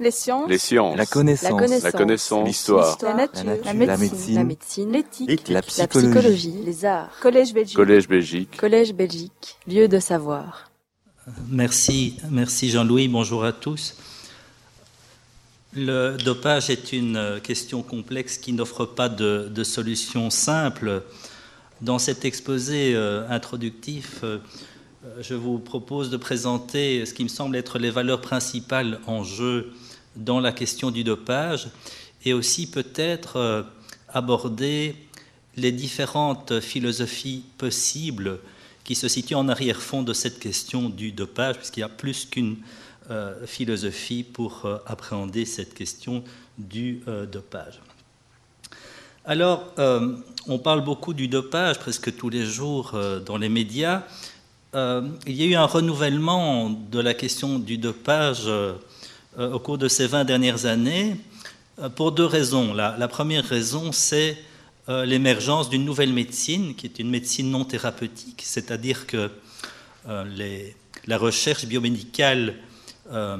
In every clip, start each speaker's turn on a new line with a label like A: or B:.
A: Les sciences.
B: Les sciences.
C: La connaissance.
A: La connaissance.
B: L'histoire.
A: La nature.
C: La nature.
A: La
C: La
A: médecine.
C: médecine.
A: La médecine. L'éthique.
C: La
A: La
C: psychologie.
A: psychologie. Les arts. Collège Belgique.
B: Collège Belgique.
A: Collège Belgique. Lieu de savoir.
D: Merci, merci Jean-Louis, bonjour à tous. Le dopage est une question complexe qui n'offre pas de, de solution simple. Dans cet exposé euh, introductif, euh, je vous propose de présenter ce qui me semble être les valeurs principales en jeu dans la question du dopage et aussi peut-être euh, aborder les différentes philosophies possibles qui se situent en arrière-fond de cette question du dopage, puisqu'il y a plus qu'une euh, philosophie pour euh, appréhender cette question du dopage. Alors, on parle beaucoup du dopage presque tous les jours dans les médias. Il y a eu un renouvellement de la question du dopage au cours de ces 20 dernières années euh, pour deux raisons. La, première raison, c'est euh, l'émergence d'une nouvelle médecine, qui est une médecine non thérapeutique, c'est-à-dire que euh, la recherche biomédicale euh,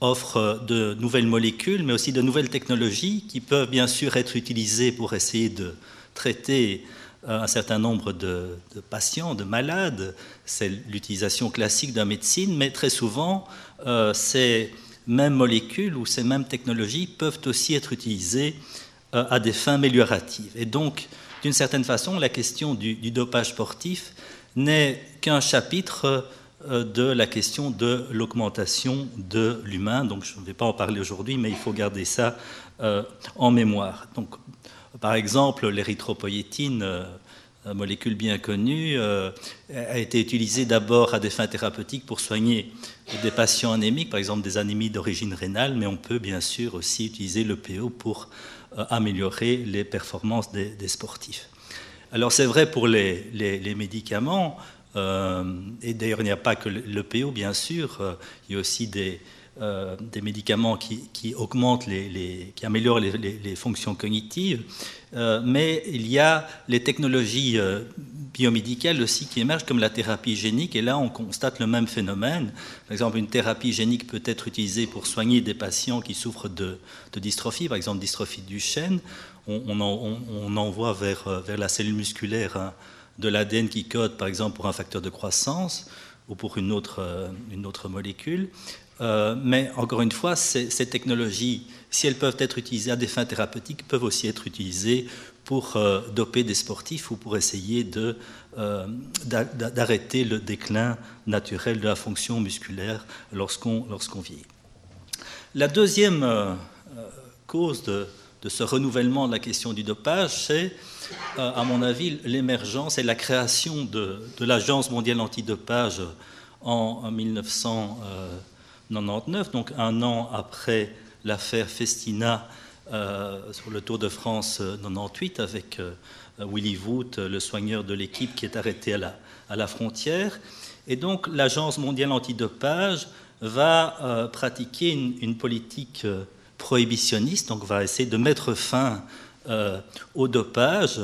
D: offre de nouvelles molécules, mais aussi de nouvelles technologies qui peuvent bien sûr être utilisées pour essayer de traiter euh, un certain nombre de, de patients, de malades. C'est l'utilisation classique de la médecine, mais très souvent, euh, ces mêmes molécules ou ces mêmes technologies peuvent aussi être utilisées euh, à des fins amélioratives. Et donc, d'une certaine façon, la question du, dopage sportif n'est qu'un chapitre euh, de la question de l'augmentation de l'humain. Donc, je ne vais pas en parler aujourd'hui, mais il faut garder ça euh, en mémoire. Donc, par exemple, l'érythropoïétine, molécule bien connue, euh, a été utilisée d'abord à des fins thérapeutiques pour soigner des patients anémiques, par exemple des anémies d'origine rénale, mais on peut bien sûr aussi utiliser le PO pour euh, améliorer les performances des, sportifs. Alors c'est vrai pour les, les- médicaments, euh, et d'ailleurs il n'y a pas que le, le PO bien sûr, euh, il y a aussi des, euh, des médicaments qui, améliorent les, fonctions cognitives, Euh, mais il y a les technologies euh, biomédicales aussi qui émergent comme la thérapie génique, et là on constate le même phénomène. Par exemple, une thérapie génique peut être utilisée pour soigner des patients qui souffrent de, dystrophie, par exemple dystrophie du chêne. On, on, en- on- on envoie vers, la cellule musculaire hein, de l'ADN qui code, par exemple, pour un facteur de croissance ou pour une autre molécule. Euh, mais encore une fois, ces, technologies, si elles peuvent être utilisées à des fins thérapeutiques, peuvent aussi être utilisées pour euh, doper des sportifs ou pour essayer euh, d'a- d'a- d'arrêter le déclin naturel de la fonction musculaire lorsqu'on lorsqu'on vieillit. La deuxième cause de, ce renouvellement de la question du dopage, c'est, à mon avis, l'émergence et la création de, l'Agence mondiale antidopage en, en 1999, donc un an après l'affaire Festina euh, sur le Tour de France euh, 98 avec euh, Willy Voet, le soigneur de l'équipe qui est arrêté à la, frontière. Et donc l'Agence mondiale antidopage va euh, pratiquer une, politique euh, prohibitionniste, donc va essayer de mettre fin euh, au dopage.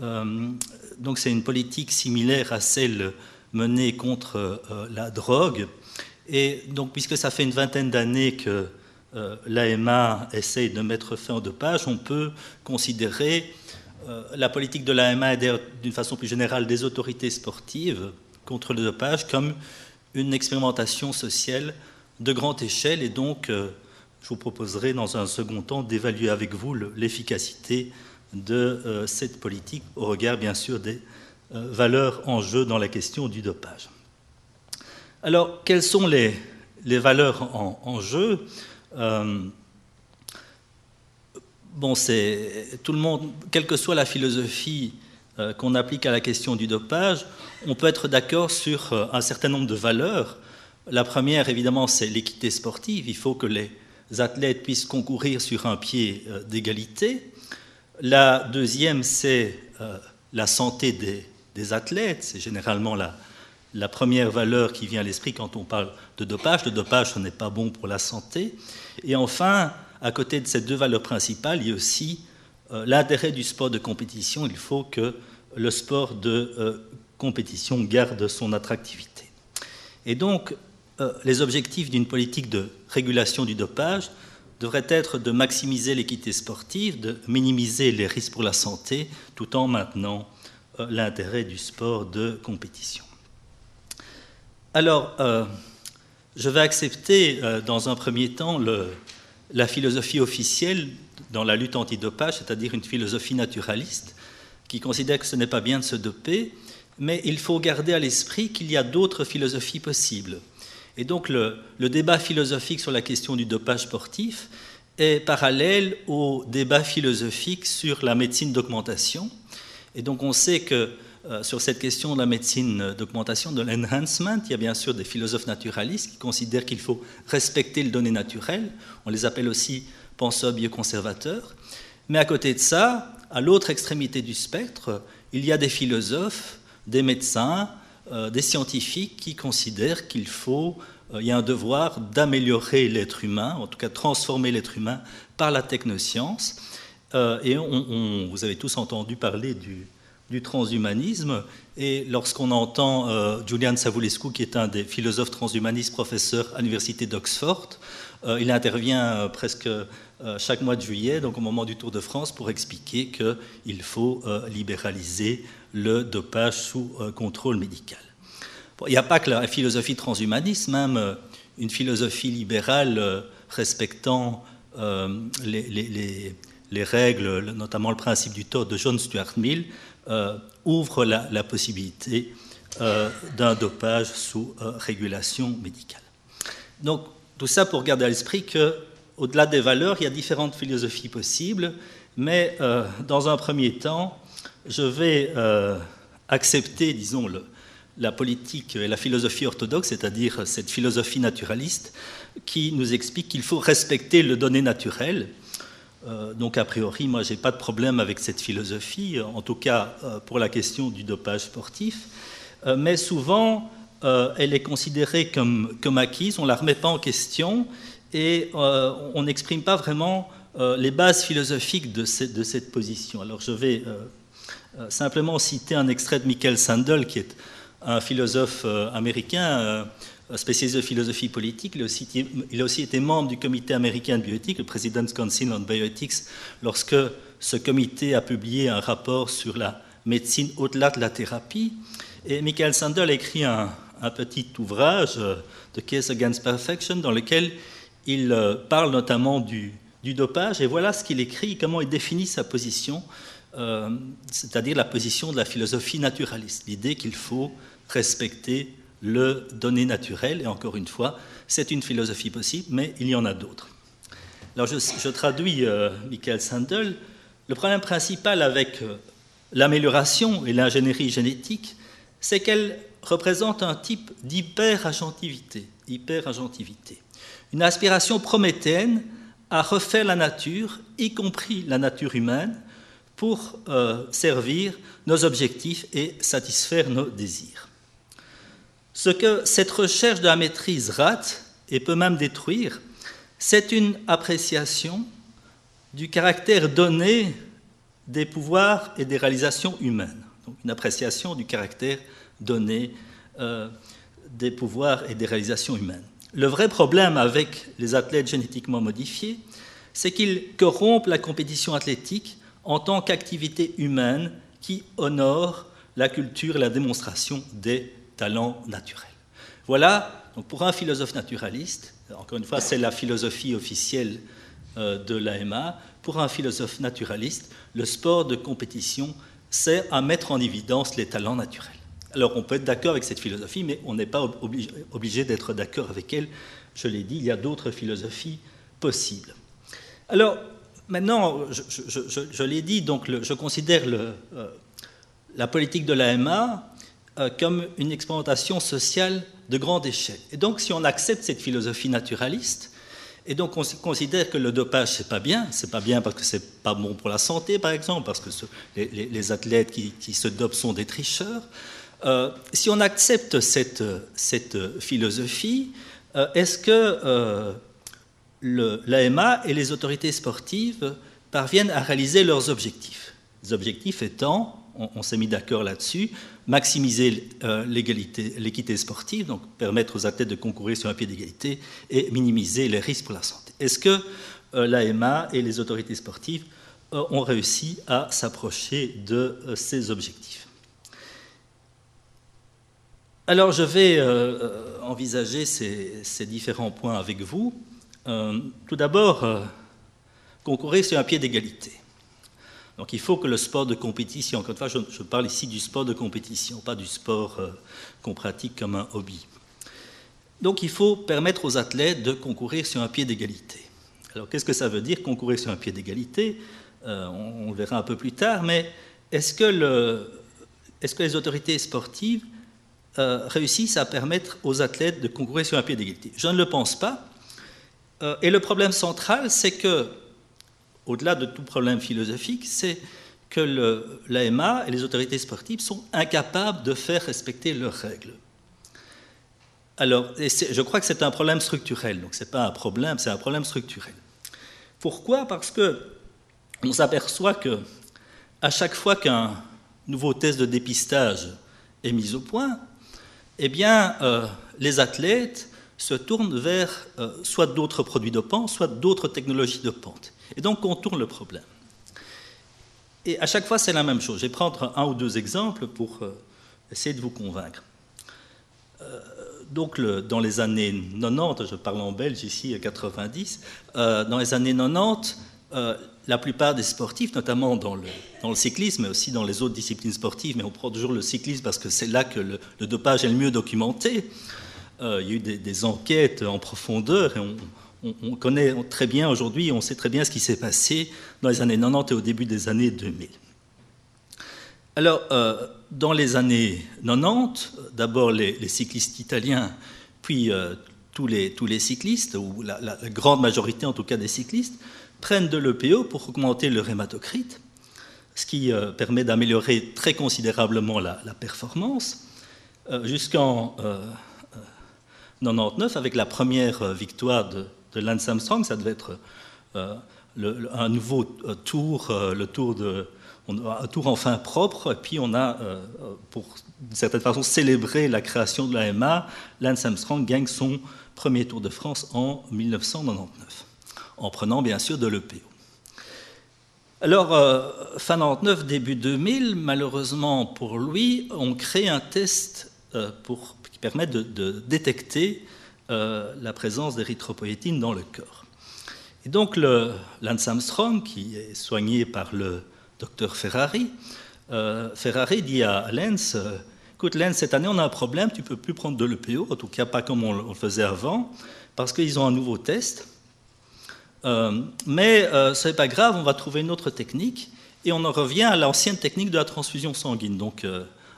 D: Euh, donc c'est une politique similaire à celle menée contre euh, la drogue. Et donc puisque ça fait une vingtaine d'années que euh, l'AMA essaye de mettre fin au dopage, on peut considérer euh, la politique de l'AMA et d'une façon plus générale des autorités sportives contre le dopage comme une expérimentation sociale de grande échelle et donc euh, je vous proposerai dans un second temps d'évaluer avec vous le- l'efficacité de cette politique au regard bien sûr des valeurs en jeu dans la question du dopage. Alors, quelles sont les, les valeurs en, jeu Euh, Bon, c'est tout le monde, quelle que soit la philosophie euh, qu'on applique à la question du dopage, on peut être d'accord sur euh, un certain nombre de valeurs. La première, évidemment, c'est l'équité sportive. Il faut que les athlètes puissent concourir sur un pied d'égalité. La deuxième, c'est la santé des, des athlètes. C'est généralement la, la première valeur qui vient à l'esprit quand on parle de dopage. Le dopage, ce n'est pas bon pour la santé. Et enfin, à côté de ces deux valeurs principales, il y a aussi euh, l'intérêt du sport de compétition. Il faut que le sport de euh, compétition garde son attractivité. Et donc, les objectifs d'une politique de régulation du dopage devraient être de maximiser l'équité sportive, de minimiser les risques pour la santé, tout en maintenant l'intérêt du sport de compétition. Alors, je vais accepter dans un premier temps la philosophie officielle dans la lutte antidopage, c'est-à-dire une philosophie naturaliste, qui considère que ce n'est pas bien de se doper, mais il faut garder à l'esprit qu'il y a d'autres philosophies possibles. Et donc le, débat philosophique sur la question du dopage sportif est parallèle au débat philosophique sur la médecine d'augmentation. Et donc on sait que euh, sur cette question de la médecine d'augmentation, de l'enhancement, il y a bien sûr des philosophes naturalistes qui considèrent qu'il faut respecter le donné naturel. On les appelle aussi penseurs bioconservateurs. Mais à côté de ça, à l'autre extrémité du spectre, il y a des philosophes, des médecins, euh, des scientifiques qui considèrent qu'il faut, euh, il y a un devoir d'améliorer l'être humain, en tout cas transformer l'être humain par la technoscience. et vous avez tous entendu parler du, du transhumanisme. Et lorsqu'on entend euh, Julian Savulescu, qui est un des philosophes transhumanistes, professeur à l'université d'Oxford, euh, il intervient euh, presque chaque mois de juillet, donc au moment du Tour de France, pour expliquer qu'il faut libéraliser le dopage sous contrôle médical. il n'y a pas que la philosophie transhumaniste, même une philosophie libérale respectant les, les, règles, notamment le principe du tort de John Stuart Mill, euh, ouvre la, possibilité euh, d'un dopage sous euh, régulation médicale. Donc, tout ça pour garder à l'esprit que, au-delà des valeurs, il y a différentes philosophies possibles, mais dans un premier temps, je vais accepter, disons, la politique et la philosophie orthodoxe, c'est-à-dire cette philosophie naturaliste, qui nous explique qu'il faut respecter le donné naturel donc a priori, moi, je n'ai pas de problème avec cette philosophie, en tout cas euh, pour la question du dopage sportif. Euh, mais souvent, elle est considérée comme, acquise, on ne la remet pas en question et on n'exprime pas vraiment les bases philosophiques de cette, position. Alors je vais simplement citer un extrait de Michael Sandel, qui est un philosophe américain spécialiste de philosophie politique. Il a, aussi, été membre du comité américain de bioéthique, le President's Council on Bioethics, lorsque ce comité a publié un rapport sur la médecine au-delà de la thérapie. Et Michael Sandel a écrit un, petit ouvrage, euh, The Case Against Perfection, dans lequel il euh, parle notamment du, dopage. Et voilà ce qu'il écrit, comment il définit sa position, euh, c'est-à-dire la position de la philosophie naturaliste, l'idée qu'il faut respecter le donné naturel. Et encore une fois, c'est une philosophie possible, mais il y en a d'autres. Alors je, traduis euh, Michael Sandel. Le problème principal avec euh, l'amélioration et l'ingénierie génétique, c'est qu'elle représente un type d'hyper-agentivité, hyper-agentivité, une aspiration prométhéenne à refaire la nature, y compris la nature humaine, pour euh, servir nos objectifs et satisfaire nos désirs. Ce que cette recherche de la maîtrise rate et peut même détruire, c'est une appréciation du caractère donné des pouvoirs et des réalisations humaines. Donc une appréciation du caractère donné euh, des pouvoirs et des réalisations humaines. Le vrai problème avec les athlètes génétiquement modifiés, c'est qu'ils corrompent la compétition athlétique en tant qu'activité humaine qui honore la culture et la démonstration des talent naturel. Voilà, donc pour un philosophe naturaliste, encore une fois, c'est la philosophie officielle euh, de l'AMA, pour un philosophe naturaliste, le sport de compétition c'est à mettre en évidence les talents naturels. Alors on peut être d'accord avec cette philosophie, mais on n'est pas obligé, d'être d'accord avec elle. Je l'ai dit, il y a d'autres philosophies possibles. Alors maintenant, je, l'ai dit, donc je considère euh, la politique de l'AMA euh, comme une expérimentation sociale de grande échelle. Et donc, si on accepte cette philosophie naturaliste, et donc on considère que le dopage c'est pas bien, c'est pas bien parce que c'est pas bon pour la santé, par exemple, parce que les, athlètes qui, se dopent sont des tricheurs. Euh, si on accepte cette, philosophie, euh, est-ce que l'AMA et les autorités sportives parviennent à réaliser leurs objectifs? Les objectifs étant on, s'est mis d'accord là-dessus, maximiser euh, l'équité sportive, donc permettre aux athlètes de concourir sur un pied d'égalité, et minimiser les risques pour la santé. Est-ce que euh, l'AMA et les autorités sportives euh, ont réussi à s'approcher de ces objectifs? Alors je vais envisager ces, différents points avec vous. tout d'abord, concourir sur un pied d'égalité. Donc il faut que le sport de compétition, encore une fois, je, parle ici du sport de compétition, pas du sport euh, qu'on pratique comme un hobby. Donc il faut permettre aux athlètes de concourir sur un pied d'égalité. Alors qu'est-ce que ça veut dire concourir sur un pied d'égalité? Euh, on, le verra un peu plus tard, mais est-ce que, les autorités sportives euh, réussissent à permettre aux athlètes de concourir sur un pied d'égalité? Je ne le pense pas. et le problème central, c'est que au-delà de tout problème philosophique, c'est que l'AMA et les autorités sportives sont incapables de faire respecter leurs règles. Alors, je crois que c'est un problème structurel, donc ce n'est pas un problème, c'est un problème structurel. Pourquoi? Parce que on s'aperçoit que à chaque fois qu'un nouveau test de dépistage est mis au point, eh bien, euh, les athlètes se tournent vers euh, soit d'autres produits dopants, soit d'autres technologies dopantes. Et donc on tourne le problème. Et à chaque fois, c'est la même chose. Je vais prendre un ou deux exemples pour euh, essayer de vous convaincre. Euh, donc, dans les années 90, je parle en belge ici, 90, euh, dans les années 90, la plupart des sportifs, notamment dans le, dans le, cyclisme, mais aussi dans les autres disciplines sportives, mais on prend toujours le cyclisme parce que c'est là que le, dopage est le mieux documenté. Il y a eu des, enquêtes en profondeur et on, on, connaît très bien aujourd'hui, on sait très bien ce qui s'est passé dans les années 90 et au début des années 2000. Alors, euh, dans les années 90, d'abord les, cyclistes italiens, puis euh, tous, les, cyclistes, ou la, grande majorité en tout cas des cyclistes, prennent de l'EPO pour augmenter le hématocrite, ce qui euh, permet d'améliorer très considérablement la, la performance, jusqu'en 99, avec la première victoire de, Lance Armstrong, ça devait être euh, un nouveau euh, tour, euh, le tour de, un tour enfin propre, puis on a, pour d'une certaine façon, célébré la création de l'AMA. Lance Armstrong gagne son premier Tour de France en 1999, en prenant bien sûr de l'EPO. Alors, fin 99, début 2000, malheureusement pour lui, on crée un test pour, qui permet de détecter euh, la présence d'érythropoïétine dans le corps. Et donc, Lance Armstrong, qui est soigné par le docteur Ferrari, euh, Ferrari dit à Lance euh, Écoute, Lance, cette année, on a un problème, tu ne peux plus prendre de l'EPO, en tout cas pas comme on le faisait avant, parce qu'ils ont un nouveau test. mais ce n'est pas grave, on va trouver une autre technique, et on en revient à l'ancienne technique de la transfusion sanguine. Donc,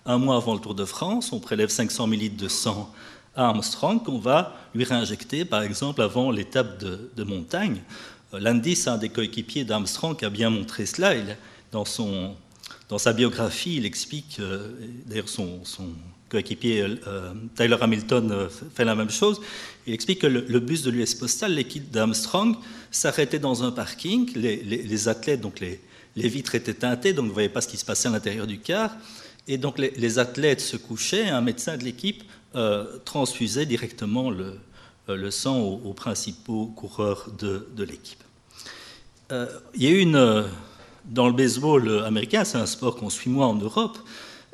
D: un mois avant le Tour de France, on prélève 500 ml de sang Armstrong qu'on va lui réinjecter, par exemple, avant l'étape de, montagne. Euh, Landis, un des coéquipiers d'Armstrong, a bien montré cela. dans, son, dans sa biographie, il explique, euh, d'ailleurs son, coéquipier euh, Tyler Hamilton fait la même chose, il explique que le, bus de l'US Postal, l'équipe d'Armstrong, s'arrêtait dans un parking, les, athlètes, donc les, vitres étaient teintées, donc vous ne voyez pas ce qui se passait à l'intérieur du car, et donc les, athlètes se couchaient, un médecin de l'équipe euh, transfusait directement le, euh, sang aux, principaux coureurs de, l'équipe. Euh, il y a une, dans le baseball américain, c'est un sport qu'on suit moins en Europe,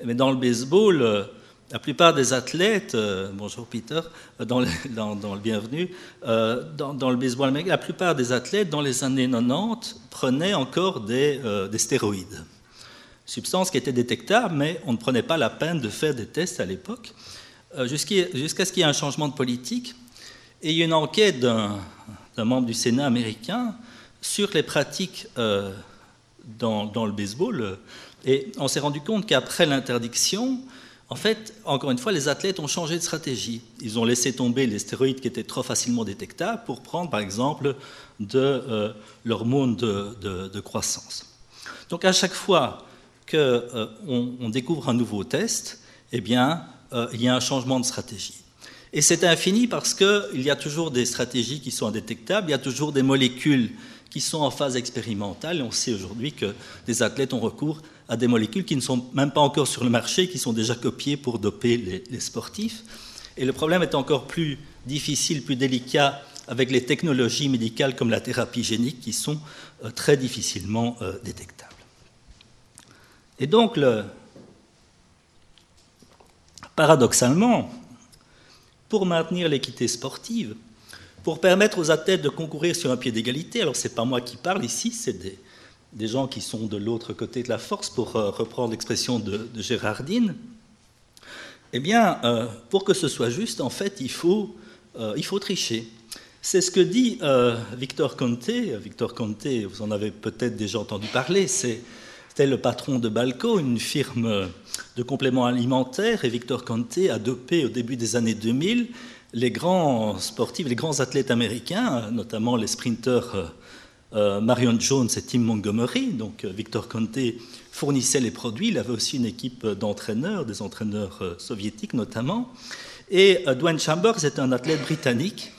D: mais dans le baseball, la plupart des athlètes, bonjour Peter, dans le, bienvenu, dans, le baseball américain, la plupart des athlètes dans les années 90 prenaient encore des stéroïdes. Substance qui était détectable, mais on ne prenait pas la peine de faire des tests à l'époque. Euh, jusqu'à ce qu'il y ait un changement de politique. Et il y a une enquête d'un membre du Sénat américain sur les pratiques euh, dans, le baseball. Et on s'est rendu compte qu'après l'interdiction, en fait, encore une fois, les athlètes ont changé de stratégie. Ils ont laissé tomber les stéroïdes qui étaient trop facilement détectables pour prendre, par exemple, de euh, l'hormone de, croissance. Donc, à chaque fois qu'on on découvre un nouveau test, eh euh, il y a un changement de stratégie. Et c'est infini parce qu'il y a toujours des stratégies qui sont indétectables, il y a toujours des molécules qui sont en phase expérimentale. On sait aujourd'hui que des athlètes ont recours à des molécules qui ne sont même pas encore sur le marché, qui sont déjà copiées pour doper les, sportifs. Et le problème est encore plus difficile, plus délicat avec les technologies médicales comme la thérapie génique qui sont euh, très difficilement euh, détectables. Et donc, le, paradoxalement, pour maintenir l'équité sportive, pour permettre aux athlètes de concourir sur un pied d'égalité, alors ce n'est pas moi qui parle ici, c'est des, gens qui sont de l'autre côté de la force, pour euh, reprendre l'expression de, Gérardine, eh bien, euh, pour que ce soit juste, en fait, il faut, euh, il faut tricher. C'est ce que dit Victor Conte. Victor Conte, vous en avez peut-être déjà entendu parler, c'était le patron de Balco, une firme de compléments alimentaires, et Victor Conte a dopé au début des années 2000 les grands sportifs, les grands athlètes américains, notamment les sprinteurs euh, euh, Marion Jones et Tim Montgomery. Donc euh, Victor Conte fournissait les produits. Il avait aussi une équipe d'entraîneurs, des entraîneurs soviétiques notamment. Et Dwayne Chambers est un athlète britannique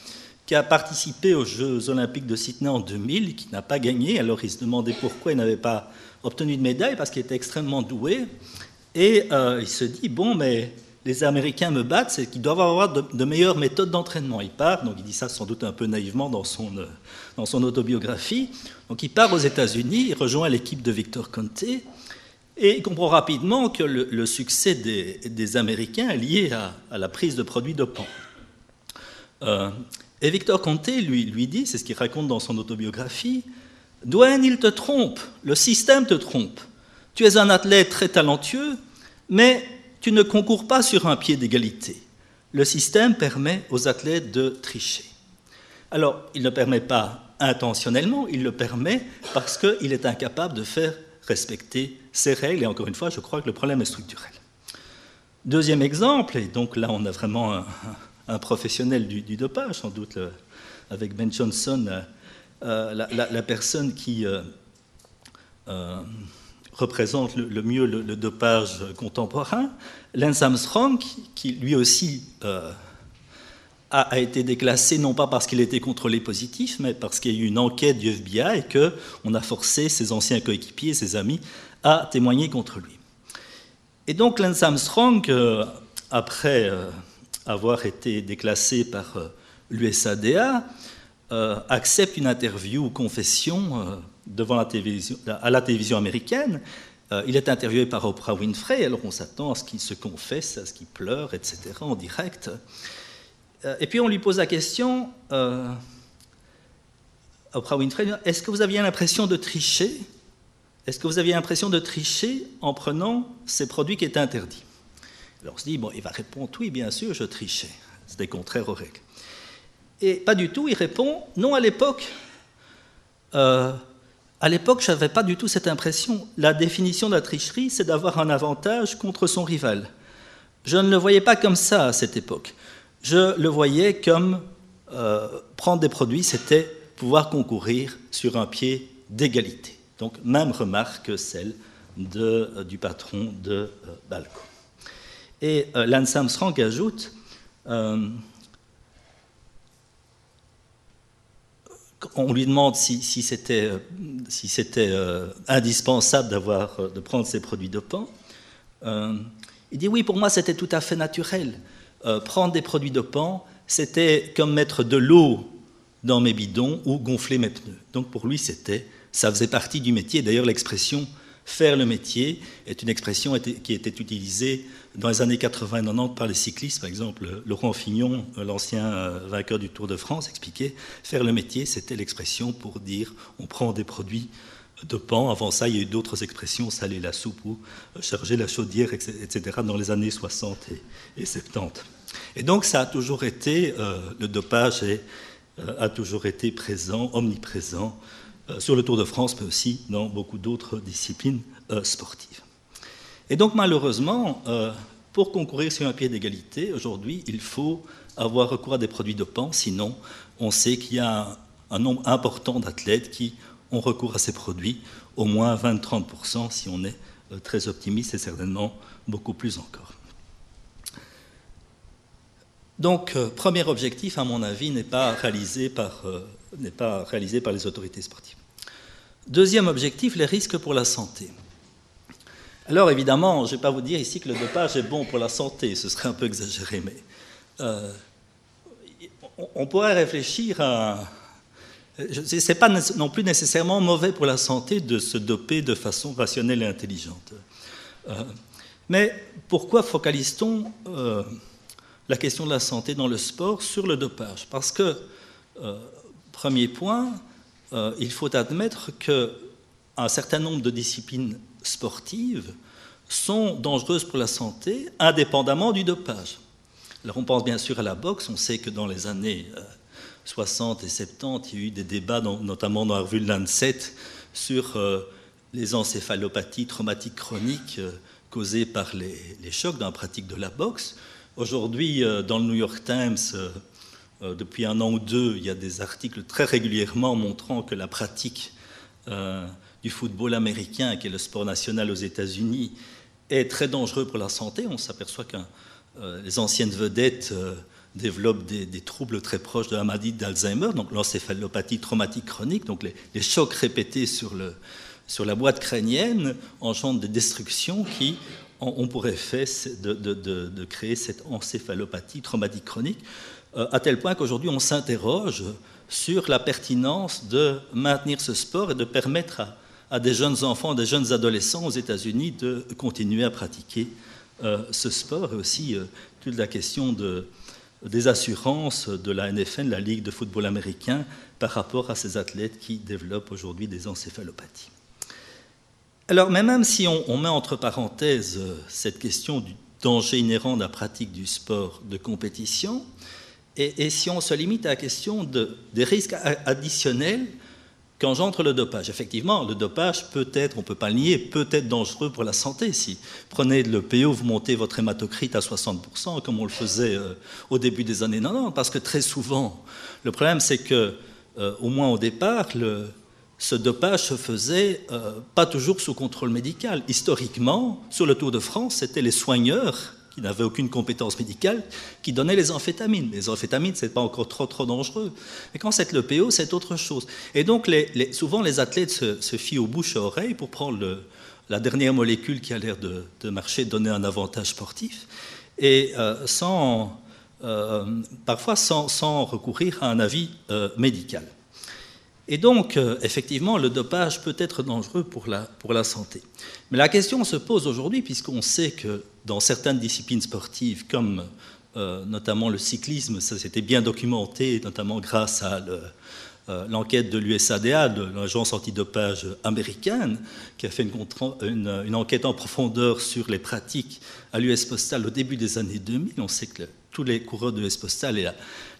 D: qui a participé aux Jeux olympiques de Sydney en 2000, qui n'a pas gagné. Alors il se demandait pourquoi il n'avait pas obtenu de médaille, parce qu'il était extrêmement doué. Et il se dit, bon, mais les Américains me battent, c'est qu'ils doivent avoir de, meilleures méthodes d'entraînement. Il part, donc il dit ça sans doute un peu naïvement dans son, euh, dans son autobiographie. Donc il part aux États-Unis, il rejoint l'équipe de Victor Conte, et il comprend rapidement que le, succès des, Américains est lié à, la prise de produits dopants. Euh, et Victor Conte lui, lui dit, c'est ce qu'il raconte dans son autobiographie, Dwayne, il te trompe, le système te trompe. Tu es un athlète très talentueux, mais tu ne concours pas sur un pied d'égalité. Le système permet aux athlètes de tricher. Alors, il ne permet pas intentionnellement, il le permet parce qu'il est incapable de faire respecter ses règles. Et encore une fois, je crois que le problème est structurel. Deuxième exemple, et donc là on a vraiment un, professionnel du, dopage, sans doute avec Ben Johnson, euh, la, personne qui euh, euh, représente le, mieux le, dopage contemporain. Lance Armstrong, qui lui aussi euh, a, été déclassé non pas parce qu'il était contrôlé positif, mais parce qu'il y a eu une enquête du FBI et qu'on a forcé ses anciens coéquipiers, ses amis, à témoigner contre lui. Et donc Lance Armstrong, euh, après euh, avoir été déclassé par l'USADA, accepte une interview ou confession devant la télévision, à la télévision américaine. Euh, il est interviewé par Oprah Winfrey, alors on s'attend à ce qu'il se confesse, à ce qu'il pleure, etc., en direct. Euh, et puis on lui pose la question, euh, Oprah Winfrey, est-ce que vous aviez l'impression de tricher? Est-ce que vous aviez l'impression de tricher en prenant ces produits qui étaient interdits? Alors on se dit, bon, il va répondre, oui, bien sûr, je trichais. C'était contraire aux règles. Et pas du tout, il répond, non, à l'époque, à l'époque, je n'avais pas du tout cette impression. La définition de la tricherie, c'est d'avoir un avantage contre son rival. Je ne le voyais pas comme ça à cette époque. Je le voyais comme euh, prendre des produits, c'était pouvoir concourir sur un pied d'égalité. Donc, même remarque que celle euh, du patron de euh, Balco. Et Lance Armstrong ajoute on lui demande si, c'était euh, indispensable euh, de prendre ces produits dopants. Euh, il dit oui, pour moi c'était tout à fait naturel. prendre des produits dopants, c'était comme mettre de l'eau dans mes bidons ou gonfler mes pneus. Donc pour lui, c'était, ça faisait partie du métier. D'ailleurs, l'expression faire le métier est une expression qui était utilisée dans les années 80 et 90 par les cyclistes. Par exemple, Laurent Fignon, l'ancien euh, vainqueur du Tour de France, expliquait faire le métier, c'était l'expression pour dire on prend des produits de pan. Avant ça, il y a eu d'autres expressions, saler la soupe ou euh, charger la chaudière, etc., dans les années 60 et, 70. Et donc, ça a toujours été, euh, le dopage a toujours été présent, omniprésent sur le Tour de France, mais aussi dans beaucoup d'autres disciplines euh, sportives. Et donc malheureusement, euh, pour concourir sur un pied d'égalité, aujourd'hui, il faut avoir recours à des produits dopants, sinon on sait qu'il y a un, nombre important d'athlètes qui ont recours à ces produits, au moins 20-30% si on est très optimiste et certainement beaucoup plus encore. Donc, premier objectif, à mon avis, n'est pas réalisé par n'est pas réalisé par les autorités sportives. Deuxième objectif, les risques pour la santé. Alors évidemment, je ne vais pas vous dire ici que le dopage est bon pour la santé, ce serait un peu exagéré, mais euh, on pourrait réfléchir à... Ce n'est pas non plus nécessairement mauvais pour la santé de se doper de façon rationnelle et intelligente. Euh, mais pourquoi focalise-t-on euh, la question de la santé dans le sport sur le dopage? Parce que, premier point, il faut admettre qu'un certain nombre de disciplines sportives sont dangereuses pour la santé, indépendamment du dopage. Alors on pense bien sûr à la boxe, on sait que dans les années 60 euh, et 70, il y a eu des débats, notamment dans la revue Lancet, sur euh, les encéphalopathies traumatiques chroniques euh, causées par les, chocs dans la pratique de la boxe. Aujourd'hui, dans le New York Times, depuis un an ou deux, il y a des articles très régulièrement montrant que la pratique du football américain, qui est le sport national aux États-Unis, est très dangereux pour la santé. On s'aperçoit que euh, les anciennes vedettes euh, développent des, troubles très proches de la maladie d'Alzheimer, donc l'encéphalopathie traumatique chronique, donc les, chocs répétés sur, la boîte crânienne engendrent des destructions qui ont pour effet de, créer cette encéphalopathie traumatique chronique, euh, à tel point qu'aujourd'hui on s'interroge sur la pertinence de maintenir ce sport et de permettre à, des jeunes enfants, des jeunes adolescents aux États-Unis de continuer à pratiquer euh, ce sport et aussi euh, toute la question de, des assurances de la NFN, la Ligue de football américain, par rapport à ces athlètes qui développent aujourd'hui des encéphalopathies. Alors, même si on, met entre parenthèses euh, cette question du danger inhérent de la pratique du sport de compétition, et, si on se limite à la question de, des risques additionnels qu'engendre le dopage. Effectivement, le dopage peut être, on ne peut pas le nier, peut être dangereux pour la santé. Si prenez le PO, vous montez votre hématocrite à 60%, comme on le faisait euh, au début des années 90, parce que très souvent, le problème c'est que, euh, au moins au départ, ce dopage se faisait euh, pas toujours sous contrôle médical. Historiquement, sur le Tour de France, c'était les soigneurs qui n'avaient aucune compétence médicale, qui donnaient les amphétamines. Les amphétamines, ce n'est pas encore trop, trop dangereux. Mais quand c'est le PO, c'est autre chose. Et donc, souvent, les athlètes se, fient aux bouches à oreilles pour prendre la dernière molécule qui a l'air de, marcher, donner un avantage sportif, et euh, sans, euh, parfois sans, sans, recourir à un avis euh, médical. Et donc, effectivement, le dopage peut être dangereux pour la, pour la santé. Mais la question se pose aujourd'hui, puisqu'on sait que dans certaines disciplines sportives, comme euh, notamment le cyclisme, ça s'était bien documenté, notamment grâce à euh, l'enquête de l'USADA, de l'agence antidopage américaine, qui a fait une, enquête en profondeur sur les pratiques à l'US Postal au début des années 2000. On sait que tous les coureurs de l'US Postal et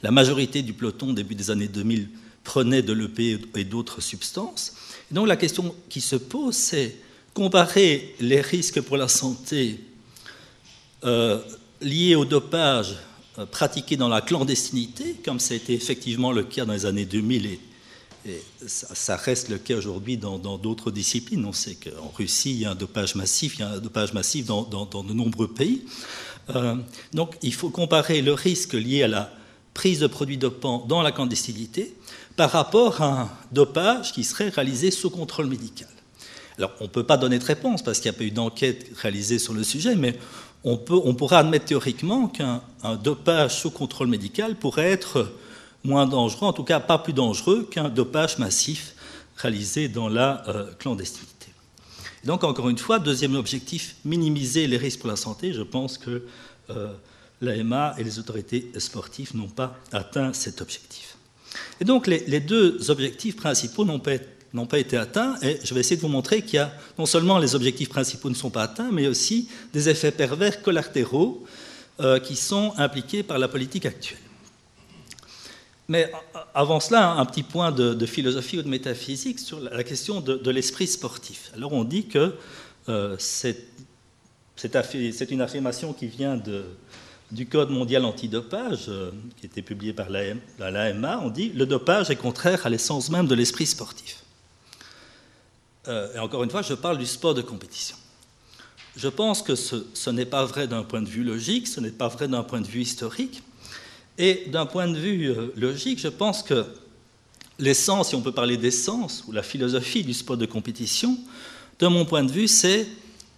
D: la, majorité du peloton au début des années 2000 prenaient de l'EP et d'autres substances. donc la question qui se pose, c'est comparer les risques pour la santé euh, liés au dopage euh, pratiqué dans la clandestinité, comme ça a été effectivement le cas dans les années 2000 et, ça, reste le cas aujourd'hui dans d'autres disciplines. On sait qu'en Russie, il y a un dopage massif, il y a un dopage massif dans, de nombreux pays. Euh, donc il faut comparer le risque lié à la prise de produits dopants dans la clandestinité par rapport à un dopage qui serait réalisé sous contrôle médical. Alors, on ne peut pas donner de réponse parce qu'il n'y a pas eu d'enquête réalisée sur le sujet, mais on, on pourrait admettre théoriquement qu'un dopage sous contrôle médical pourrait être moins dangereux, en tout cas pas plus dangereux qu'un dopage massif réalisé dans la euh, clandestinité. donc, encore une fois, deuxième objectif, minimiser les risques pour la santé. Je pense que euh, l'AMA et les autorités sportives n'ont pas atteint cet objectif. Et donc, les, deux objectifs principaux n'ont pas été atteints. Et je vais essayer de vous montrer qu'il y a non seulement les objectifs principaux ne sont pas atteints, mais aussi des effets pervers collatéraux euh, qui sont impliqués par la politique actuelle. Mais avant cela, un petit point de, philosophie ou de métaphysique sur la question de, l'esprit sportif. Alors on dit que euh, c'est une affirmation qui vient de, du Code mondial antidopage, euh, qui été publié par l'AMA. On dit le dopage est contraire à l'essence même de l'esprit sportif. Euh, et encore une fois, je parle du sport de compétition. Je pense que ce, n'est pas vrai d'un point de vue logique, ce n'est pas vrai d'un point de vue historique. Et d'un point de vue euh, logique, je pense que l'essence, si on peut parler d'essence, ou la philosophie du sport de compétition, de mon point de vue, c'est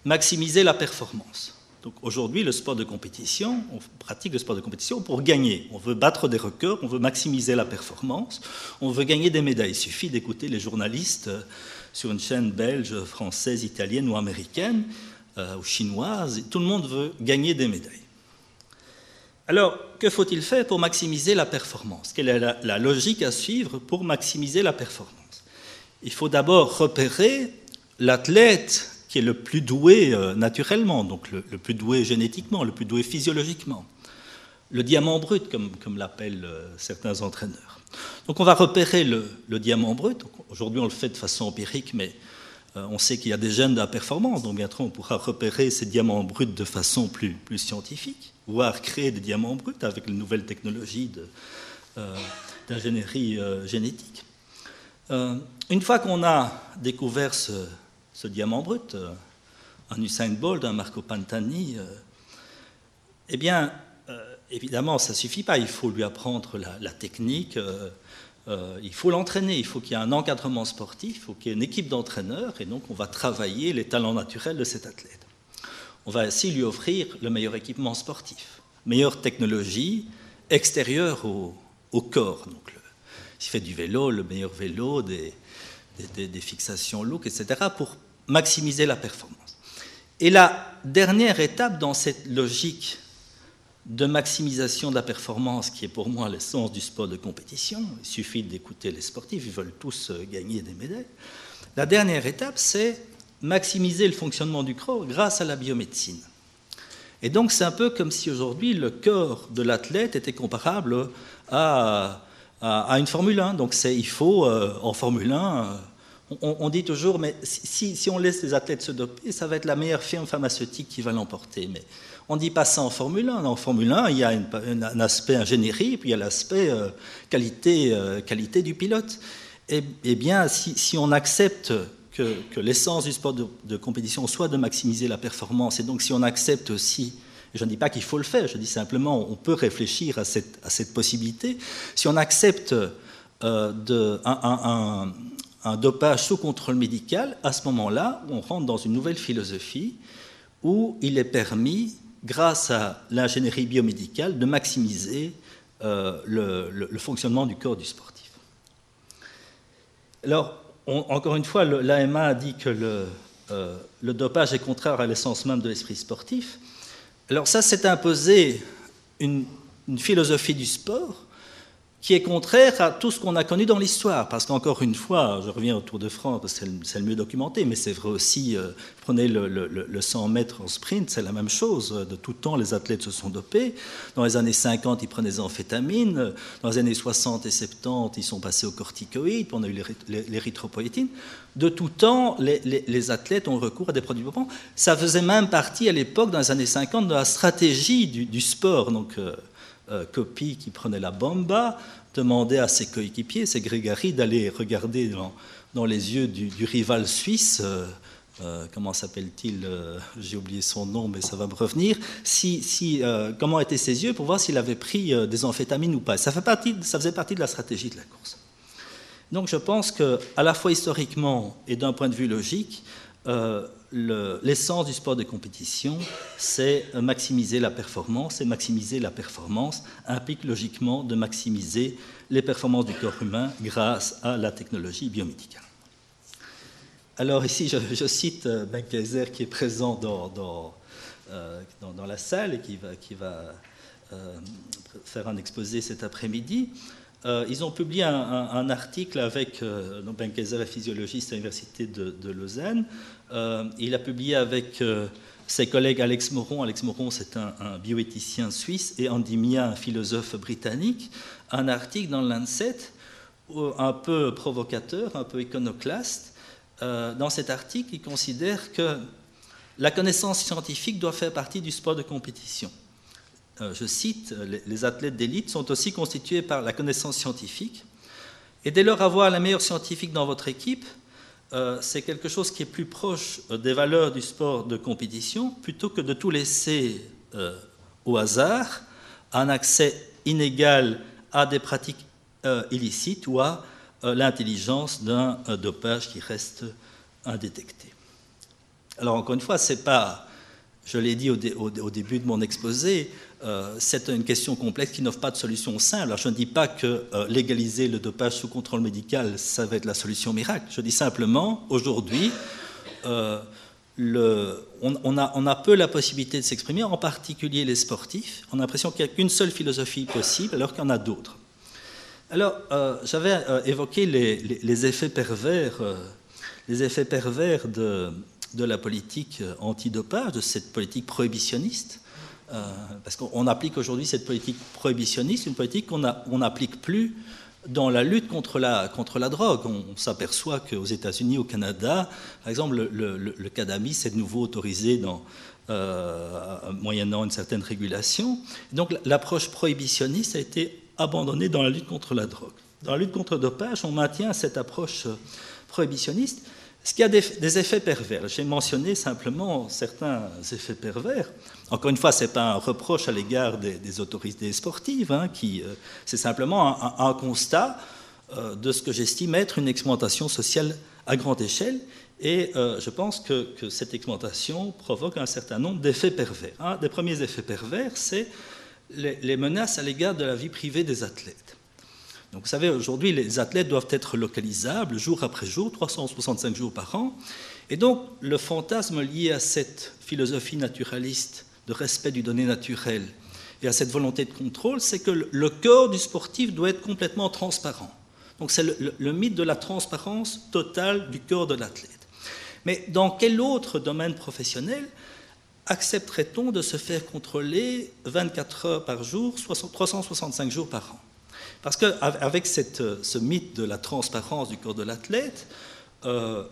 D: maximiser la performance. Aujourd'hui, le sport de compétition, on pratique le sport de compétition pour gagner. On veut battre des records, on veut maximiser la performance, on veut gagner des médailles. Il suffit d'écouter les journalistes euh, sur une chaîne belge, française, italienne ou américaine euh, ou chinoise. Tout le monde veut gagner des médailles. Alors, que faut-il faire pour maximiser la performance? Quelle est la, logique à suivre pour maximiser la performance? Il faut d'abord repérer l'athlète qui est le plus doué euh, naturellement, donc le, plus doué génétiquement, le plus doué physiologiquement. Le diamant brut, comme, comme l'appellent euh, certains entraîneurs. Donc on va repérer le, diamant brut. Aujourd'hui on le fait de façon empirique, mais euh, on sait qu'il y a des gènes de la performance, donc bientôt on pourra repérer ces diamants bruts de façon plus, plus scientifique, voire créer des diamants bruts avec les nouvelles technologies d'ingénierie génétique. une fois qu'on a découvert ce, diamant brut, un Usain Bolt, un Marco Pantani, eh bien, évidemment, ça ne suffit pas, il faut lui apprendre la technique euh, il faut l'entraîner, il faut qu'il y ait un encadrement sportif, il faut qu'il y ait une équipe d'entraîneurs, et donc on va travailler les talents naturels de cet athlète. On va ainsi lui offrir le meilleur équipement sportif, meilleure technologie extérieure au, corps. Donc, s'il fait du vélo, le meilleur vélo, des, des fixations look, etc., pour maximiser la performance. Et la dernière étape dans cette logique de maximisation de la performance, qui est pour moi l'essence du sport de compétition. Il suffit d'écouter les sportifs, ils veulent tous euh, gagner des médailles. La dernière étape, c'est maximiser le fonctionnement du corps grâce à la biomédecine. Et donc c'est un peu comme si aujourd'hui le corps de l'athlète était comparable à, à, une Formule 1. Donc il faut, euh, en Formule 1, on, dit toujours, mais si, on laisse les athlètes se doper, ça va être la meilleure firme pharmaceutique qui va l'emporter. Mais on ne dit pas ça en Formule 1. En Formule 1, il y a un aspect ingénierie, puis il y a l'aspect euh, qualité, euh, qualité du pilote. Eh, eh bien, si, on accepte que, l'essence du sport de, compétition soit de maximiser la performance, et donc si on accepte aussi, je ne dis pas qu'il faut le faire, je dis simplement on peut réfléchir à cette, possibilité, si on accepte euh, de, un dopage sous contrôle médical, à ce moment-là, on rentre dans une nouvelle philosophie où il est permis grâce à l'ingénierie biomédicale, de maximiser euh, le, fonctionnement du corps du sportif. Alors, encore une fois, l'AMA a dit que euh, le, dopage est contraire à l'essence même de l'esprit sportif. Alors ça, c'est imposé une, philosophie du sport qui est contraire à tout ce qu'on a connu dans l'histoire. Parce qu'encore une fois, je reviens au Tour de France, c'est le, mieux documenté, mais c'est vrai aussi, euh, prenez le, 100 mètres en sprint, c'est la même chose. De tout temps, les athlètes se sont dopés. Dans les années 50, ils prenaient des amphétamines. Dans les années 60 et 70, ils sont passés aux corticoïdes, on a eu l'érythropoïétine. De tout temps, les, athlètes ont recours à des produits dopants. Ça faisait même partie, à l'époque, dans les années 50, de la stratégie du, sport. Donc, euh, Copy qui prenait la bomba demandait à ses coéquipiers, ses grégaries, d'aller regarder dans, les yeux du, rival suisse, euh, euh, comment s'appelle-t-il J'ai oublié son nom, mais ça va me revenir. Si, comment étaient ses yeux pour voir s'il avait pris des amphétamines ou pas. Ça, fait partie, ça faisait partie de la stratégie de la course. Donc je pense que, à la fois historiquement et d'un point de vue logique, l'essence du sport de compétition, c'est maximiser la performance, et maximiser la performance implique logiquement de maximiser les performances du corps humain grâce à la technologie biomédicale. Alors ici, je, cite euh, Ben Kaiser qui est présent dans, euh, dans, la salle et qui va, qui va euh, faire un exposé cet après-midi. Ils ont publié un, article avec Ben Kaiser physiologiste à l'université de Lausanne, euh, il a publié avec euh, ses collègues Alex Moron, Alex Moron c'est un, bioéthicien suisse, et Andy Mia, un philosophe britannique, un article dans le Lancet un peu provocateur, un peu iconoclaste. Euh, dans cet article, il considère que la connaissance scientifique doit faire partie du sport de compétition. Je cite, les athlètes d'élite sont aussi constitués par la connaissance scientifique, et dès lors avoir la meilleure scientifique dans votre équipe, euh, c'est quelque chose qui est plus proche euh, des valeurs du sport de compétition, plutôt que de tout laisser euh, au hasard, un accès inégal à des pratiques illicites ou à l'intelligence d'un dopage qui reste indétecté. Alors encore une fois, c'est pas, je l'ai dit au, début de mon exposé, euh, c'est une question complexe qui n'offre pas de solution simple. Alors je ne dis pas que euh, légaliser le dopage sous contrôle médical, ça va être la solution miracle. Je dis simplement, aujourd'hui, euh, on, a, peu la possibilité de s'exprimer, en particulier les sportifs. On a l'impression qu'il n'y a qu'une seule philosophie possible, alors qu'il y en a d'autres. Alors, j'avais évoqué les, effets pervers, les effets pervers de, de la politique antidopage, de cette politique prohibitionniste. Euh, parce qu'on applique aujourd'hui cette politique prohibitionniste, une politique qu'on n'applique plus dans la lutte contre la, contre la drogue. On, s'aperçoit qu'aux États-Unis, au Canada, par exemple, le, le, cannabis est de nouveau autorisé dans, euh, moyennant une certaine régulation. Donc l'approche prohibitionniste a été abandonnée dans la lutte contre la drogue. Dans la lutte contre le dopage, on maintient cette approche prohibitionniste. Ce qui a des, effets pervers. J'ai mentionné simplement certains effets pervers. Encore une fois, ce n'est pas un reproche à l'égard des, autorités sportives, hein, euh, c'est simplement un, constat euh, de ce que j'estime être une exploitation sociale à grande échelle. Et euh, je pense que, cette exploitation provoque un certain nombre d'effets pervers. Un des premiers effets pervers, c'est les menaces à l'égard de la vie privée des athlètes vous savez, aujourd'hui, les athlètes doivent être localisables jour après jour, 365 jours par an. Et donc, le fantasme lié à cette philosophie naturaliste de respect du donné naturel et à cette volonté de contrôle, c'est que le corps du sportif doit être complètement transparent. Donc, c'est le, mythe de la transparence totale du corps de l'athlète. Mais dans quel autre domaine professionnel accepterait-on de se faire contrôler 24 heures par jour, 365 jours par an? Parce qu'avec ce mythe de la transparence du corps de l'athlète, euh,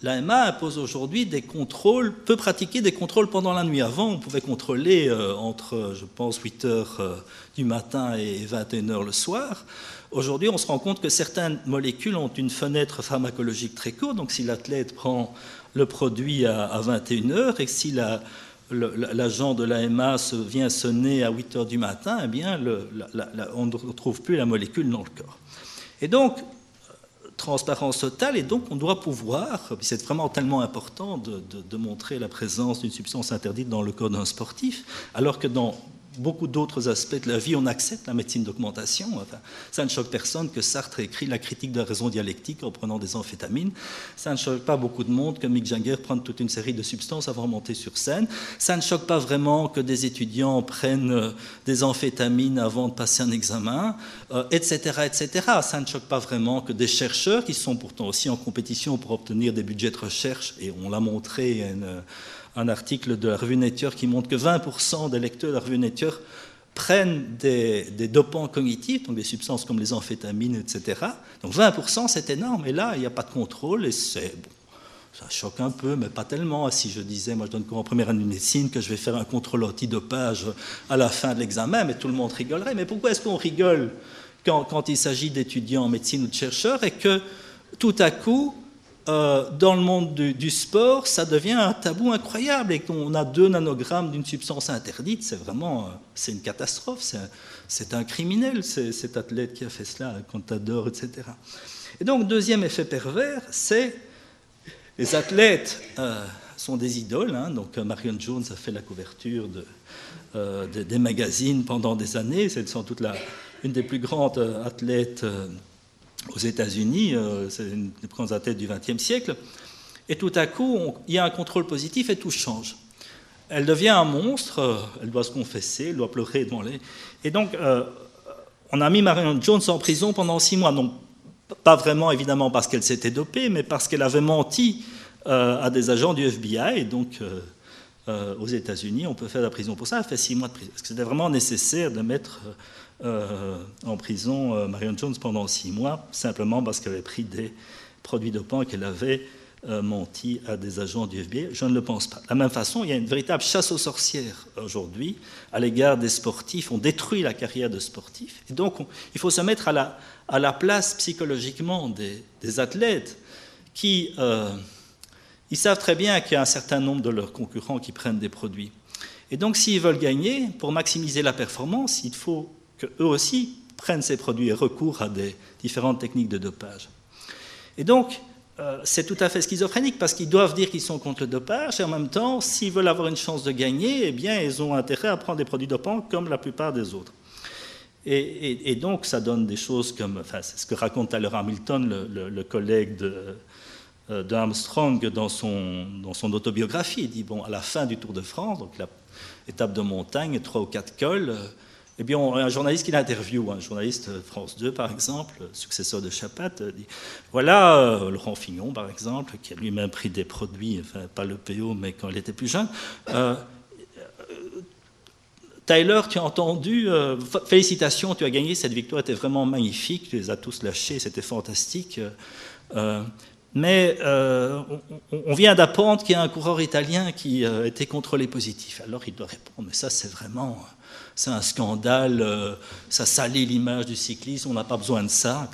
D: l'AMA impose aujourd'hui des contrôles, peut pratiquer des contrôles pendant la nuit. Avant, on pouvait contrôler euh, entre, je pense, 8 heures euh, du matin et 21 heures le soir. Aujourd'hui, on se rend compte que certaines molécules ont une fenêtre pharmacologique très courte. Donc, si l'athlète prend le produit à, à 21 heures et si la, l'agent de l'AMA vient sonner à 8 heures du matin, eh bien, on ne retrouve plus la molécule dans le corps. Et donc, transparence totale, et donc on doit pouvoir, c'est vraiment tellement important de montrer la présence d'une substance interdite dans le corps d'un sportif, alors que dans beaucoup d'autres aspects de la vie, on accepte la médecine d'augmentation. ça ne choque personne que Sartre écrit la critique de la raison dialectique en prenant des amphétamines. Ça ne choque pas beaucoup de monde que Mick Jagger prenne toute une série de substances avant de monter sur scène. Ça ne choque pas vraiment que des étudiants prennent euh, des amphétamines avant de passer un examen, etc., euh, etc. Ça ne choque pas vraiment que des chercheurs, qui sont pourtant aussi en compétition pour obtenir des budgets de recherche, et on l'a montré, une, un article de la revue Nature qui montre que 20% des lecteurs de la revue Nature prennent des, dopants cognitifs, donc des substances comme les amphétamines, etc. Donc 20%, c'est énorme. Et là, il n'y a pas de contrôle et c'est bon, ça choque un peu, mais pas tellement. Si je disais, moi je donne cours en première année de médecine, que je vais faire un contrôle antidopage à la fin de l'examen, mais tout le monde rigolerait. Mais pourquoi est-ce qu'on rigole quand, quand il s'agit d'étudiants en médecine ou de chercheurs et que tout à coup, euh, dans le monde du, sport, ça devient un tabou incroyable et qu'on a deux nanogrammes d'une substance interdite, c'est vraiment euh, c'est une catastrophe, c'est un, criminel, cet athlète qui a fait cela, Contador, etc. Et donc, deuxième effet pervers, c'est les athlètes euh, sont des idoles. Hein. donc, Marion Jones a fait la couverture de, des magazines pendant des années, c'est sans doute une des plus grandes athlètes aux États-Unis, euh, c'est une des grandes athlètes du XXe siècle, et tout à coup, il y a un contrôle positif et tout change. Elle devient un monstre, euh, elle doit se confesser, elle doit pleurer devant les. Et donc, euh, on a mis Marion Jones en prison pendant six mois. Non, pas vraiment évidemment parce qu'elle s'était dopée, mais parce qu'elle avait menti à des agents du FBI. Et donc, aux États-Unis, on peut faire la prison pour ça. Elle fait six mois de prison. Est-ce que c'était vraiment nécessaire de mettre en prison euh, Marion Jones pendant six mois, simplement parce qu'elle avait pris des produits dopants qu'elle avait euh, menti à des agents du FBI Je ne le pense pas. De la même façon, il y a une véritable chasse aux sorcières aujourd'hui à l'égard des sportifs. On détruit la carrière de sportifs. Et donc, il faut se mettre à la, place psychologiquement des, des athlètes qui ils savent très bien qu'il y a un certain nombre de leurs concurrents qui prennent des produits. Et donc, s'ils veulent gagner, pour maximiser la performance, il faut qu'eux aussi prennent ces produits et recourent à des différentes techniques de dopage. Et donc, euh, c'est tout à fait schizophrénique parce qu'ils doivent dire qu'ils sont contre le dopage et en même temps, s'ils veulent avoir une chance de gagner, eh bien, ils ont intérêt à prendre des produits dopants comme la plupart des autres. Et, donc, ça donne des choses comme, enfin, c'est ce que raconte l'heure Hamilton, le, collègue de, euh, d'Armstrong dans son, dans son autobiographie. Il dit, bon, à la fin du Tour de France, donc l'étape de montagne, trois ou quatre cols, eh bien, un journaliste qui l'interviewe, un journaliste de France 2 par exemple, successeur de Chapat, dit voilà euh, Laurent Fignon par exemple, qui a lui-même pris des produits, enfin pas le PO, mais quand il était plus jeune. Euh, Tyler, tu as entendu, euh, félicitations, tu as gagné, cette victoire était vraiment magnifique, tu les as tous lâchés, c'était fantastique. mais on, vient d'apprendre qu'il y a un coureur italien qui était contrôlé positif. Alors il doit répondre, mais ça c'est vraiment c'est un scandale, euh, ça salit l'image du cyclisme, on n'a pas besoin de ça.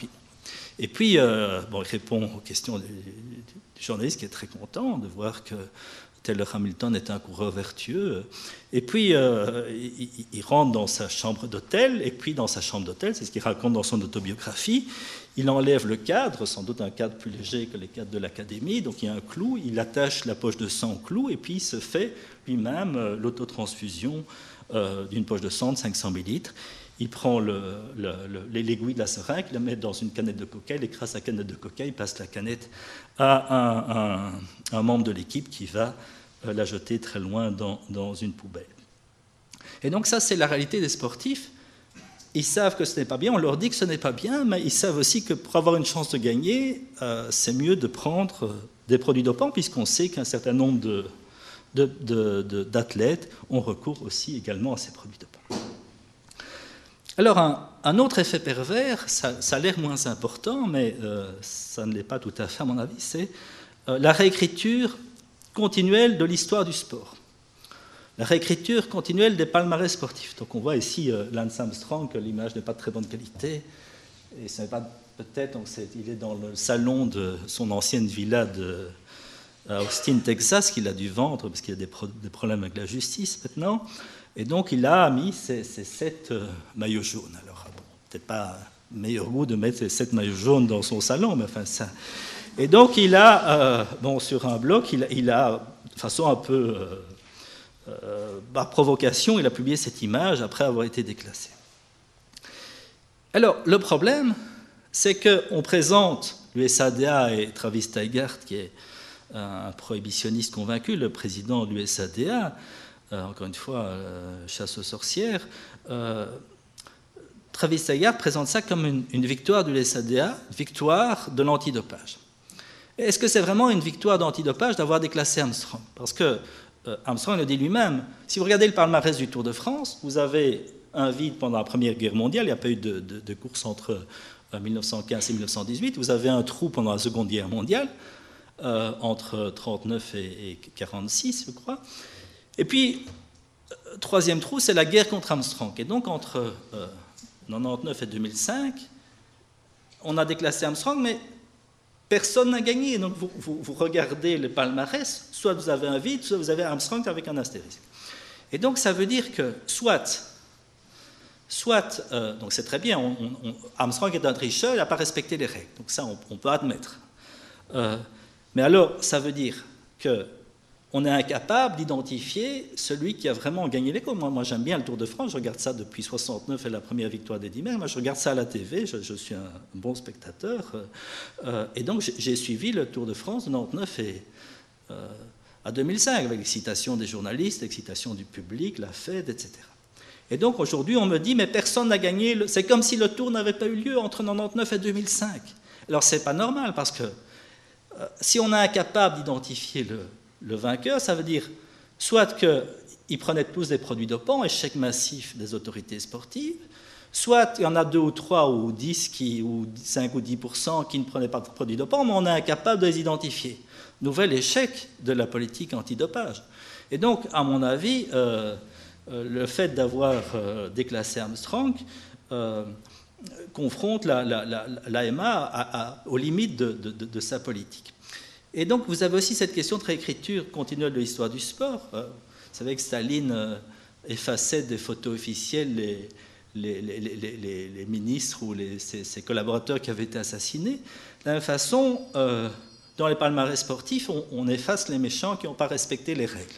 D: Et puis, euh, bon, il répond aux questions du, journaliste qui est très content de voir que Taylor Hamilton est un coureur vertueux. Et puis, euh, il, rentre dans sa chambre d'hôtel, et puis dans sa chambre d'hôtel, c'est ce qu'il raconte dans son autobiographie, il enlève le cadre, sans doute un cadre plus léger que les cadres de l'académie, donc il y a un clou, il attache la poche de sang au clou, et puis il se fait lui-même l'autotransfusion euh, d'une poche de sang de 500 millilitres. Il prend l'aiguille de la seringue, la met dans une canette de coca, il écrase la canette de coca, il passe la canette à un, membre de l'équipe qui va euh, la jeter très loin dans, une poubelle. Et donc ça, c'est la réalité des sportifs. Ils savent que ce n'est pas bien, on leur dit que ce n'est pas bien, mais ils savent aussi que pour avoir une chance de gagner, euh, c'est mieux de prendre des produits dopants, puisqu'on sait qu'un certain nombre de, d'athlètes ont recours aussi également à ces produits dopants. Alors un, autre effet pervers, ça, a l'air moins important, mais euh, ça ne l'est pas tout à fait à mon avis, c'est euh, la réécriture continuelle de l'histoire du sport. La réécriture continuelle des palmarès sportifs. Donc on voit ici euh, Lance Armstrong, que l'image n'est pas de très bonne qualité, et ce n'est pas peut-être, il est dans le salon de son ancienne villa de, à Austin, Texas, qu'il a dû vendre parce qu'il y a des, problèmes avec la justice maintenant. Et donc, il a mis ces, sept euh, maillots jaunes. Alors, bon, peut-être pas meilleur goût de mettre ces sept maillots jaunes dans son salon, mais enfin, ça. Et donc, il a, euh, bon, sur un bloc, il, a, de façon un peu euh, par provocation, il a publié cette image après avoir été déclassé. Alors, le problème, c'est qu'on présente l'USADA et Travis Tigert, qui est un prohibitionniste convaincu, le président de l'USADA, euh, encore une fois, euh, chasse aux sorcières, euh, Travis Taggart présente ça comme une, victoire de l'USADA, victoire de l'antidopage. Est-ce que c'est vraiment une victoire d'antidopage d'avoir déclassé Armstrong? Parce que Armstrong le dit lui-même, si vous regardez le palmarès du Tour de France, vous avez un vide pendant la Première Guerre mondiale, il n'y a pas eu de course entre 1915 et 1918, vous avez un trou pendant la Seconde Guerre mondiale, euh, entre 39 et, 46, je crois. Et puis, euh, troisième trou, c'est la guerre contre Armstrong. Et donc, entre 99 euh, et 2005, on a déclassé Armstrong, mais personne n'a gagné. Donc, vous, regardez le palmarès, soit vous avez un vide, soit vous avez Armstrong avec un astérisque. Et donc, ça veut dire que, soit soit, donc c'est très bien, Armstrong est un tricheur, il n'a pas respecté les règles, donc ça on, peut admettre. Mais alors, ça veut dire qu'on est incapable d'identifier celui qui a vraiment gagné les Moi, j'aime bien le Tour de France, je regarde ça depuis 69 et la première victoire d'Eddie Merckx. Moi, je regarde ça à la TV, je, suis un bon spectateur. Euh, et donc, j'ai suivi le Tour de France de 99 et, euh, à 2005, avec l'excitation des journalistes, l'excitation du public, la fête, etc. Et donc, aujourd'hui, on me dit, mais personne n'a gagné. C'est comme si le Tour n'avait pas eu lieu entre 99 et 2005. Alors, c'est pas normal parce que euh, si on est incapable d'identifier le, vainqueur, ça veut dire soit qu'ils prenaient tous des produits dopants, échec massif des autorités sportives, soit il y en a deux ou trois ou dix qui, ou 5 ou 10% qui ne prenaient pas de produits dopants, mais on est incapable de les identifier. Nouvel échec de la politique antidopage. Et donc, à mon avis, euh, euh, le fait d'avoir déclassé Armstrong confronte l'AMA aux limites de, sa politique. Et donc, vous avez aussi cette question de réécriture continuelle de l'histoire du sport. Euh, vous savez que Staline euh, effaçait des photos officielles les, ministres ou ses, collaborateurs qui avaient été assassinés. De la même façon, euh, dans les palmarès sportifs, on efface les méchants qui n'ont pas respecté les règles.